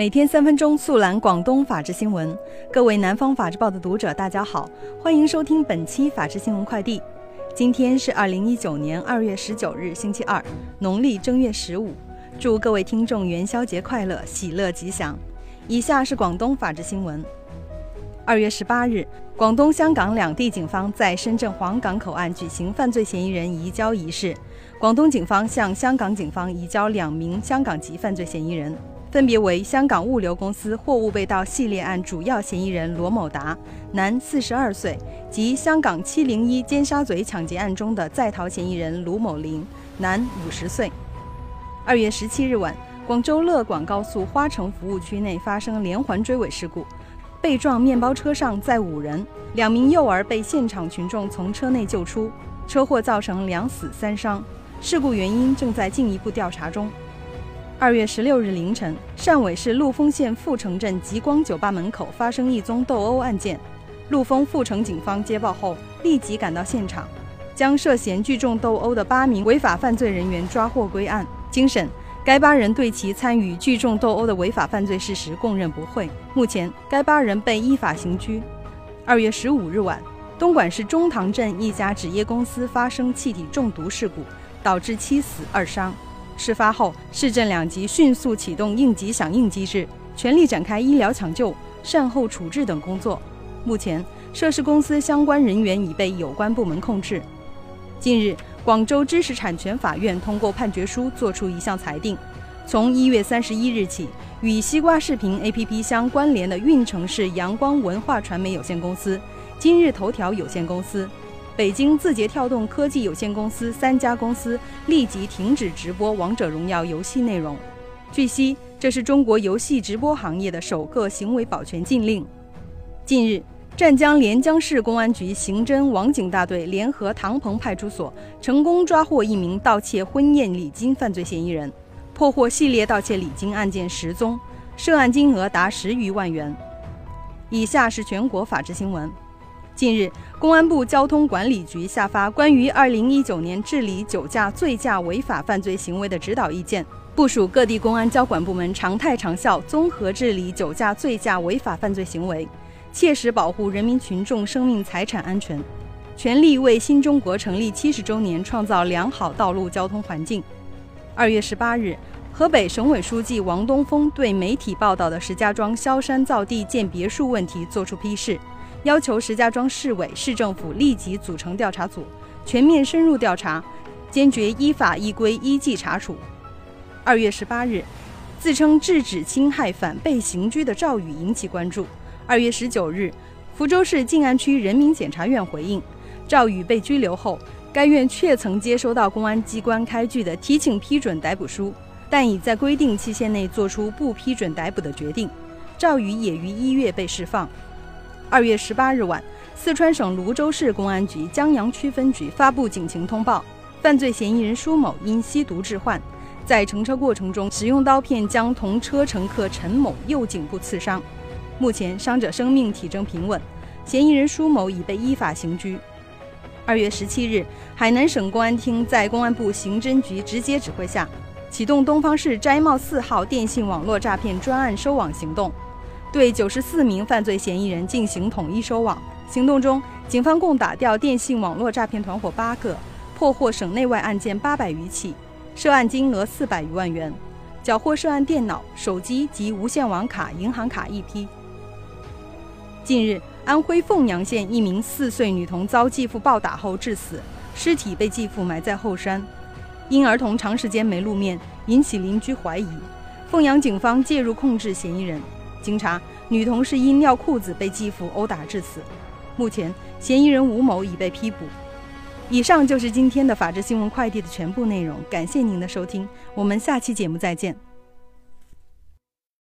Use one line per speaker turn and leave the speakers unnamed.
每天三分钟速览广东法治新闻，各位南方法制报的读者，大家好，欢迎收听本期法治新闻快递。今天是二零一九年二月十九日，星期二，农历正月十五。祝各位听众元宵节快乐，喜乐吉祥。以下是广东法治新闻。二月十八日，广东、香港两地警方在深圳皇岗口岸举行犯罪嫌疑人移交仪式。广东警方向香港警方移交两名香港籍犯罪嫌疑人。分别为香港物流公司货物被盗系列案主要嫌疑人罗某达，男，四十二岁，及香港七零一尖沙咀抢劫案中的在逃嫌疑人卢某林，男，五十岁。二月十七日晚，广州乐广高速花城服务区内发生连环追尾事故，被撞面包车上载五人，两名幼儿被现场群众从车内救出，车祸造成两死三伤，事故原因正在进一步调查中。二月十六日凌晨，汕尾市陆丰县富城镇极光酒吧门口发生一宗斗殴案件。陆丰富城警方接报后，立即赶到现场，将涉嫌聚众斗殴的八名违法犯罪人员抓获归案。经审，该八人对其参与聚众斗殴的违法犯罪事实供认不讳。目前，该八人被依法刑拘。二月十五日晚，东莞市中塘镇一家纸业公司发生气体中毒事故，导致七死二伤。事发后，市政两级迅速启动应急响应机制，全力展开医疗抢救、善后处置等工作。目前，涉事公司相关人员已被有关部门控制。近日，广州知识产权法院通过判决书作出一项裁定：从一月三十一日起，与西瓜视频 APP 相关联的运城市阳光文化传媒有限公司、今日头条有限公司。北京字节跳动科技有限公司三家公司立即停止直播《王者荣耀》游戏内容。据悉，这是中国游戏直播行业的首个行为保全禁令。近日，湛江连江市公安局刑侦网警大队联合唐鹏派出所成功抓获一名盗窃婚宴礼金犯罪嫌疑人，破获系列盗窃礼金案件十宗，涉案金额达十余万元。以下是全国法制新闻。近日，公安部交通管理局下发关于二零一九年治理酒驾、醉驾违法犯罪行为的指导意见，部署各地公安交管部门常态长效综合治理酒驾、醉驾违法犯罪行为，切实保护人民群众生命财产安全，全力为新中国成立七十周年创造良好道路交通环境。二月十八日，河北省委书记王东峰对媒体报道的石家庄萧山造地建别墅问题作出批示。要求石家庄市委市政府立即组成调查组，全面深入调查，坚决依法依规依纪查处。二月十八日，自称制止侵害反被刑拘的赵宇引起关注。二月十九日，福州市静安区人民检察院回应，赵宇被拘留后，该院确曾接收到公安机关开具的提请批准逮捕书，但已在规定期限内作出不批准逮捕的决定。赵宇也于一月被释放。二月十八日晚，四川省泸州市公安局江阳区分局发布警情通报：犯罪嫌疑人舒某因吸毒致幻，在乘车过程中使用刀片将同车乘客陈某右颈部刺伤。目前伤者生命体征平稳，嫌疑人舒某已被依法刑拘。二月十七日，海南省公安厅在公安部刑侦局直接指挥下，启动东方市摘帽四号电信网络诈骗专案收网行动。对九十四名犯罪嫌疑人进行统一收网行动中，警方共打掉电信网络诈骗团伙八个，破获省内外案件八百余起，涉案金额四百余万元，缴获涉案电脑、手机及无线网卡、银行卡一批。近日，安徽凤阳县一名四岁女童遭继父暴打后致死，尸体被继父埋在后山，因儿童长时间没露面，引起邻居怀疑，凤阳警方介入控制嫌疑人。经查，女同事因尿裤子被继父殴打致死。目前，嫌疑人吴某已被批捕。以上就是今天的法治新闻快递的全部内容，感谢您的收听，我们下期节目再见。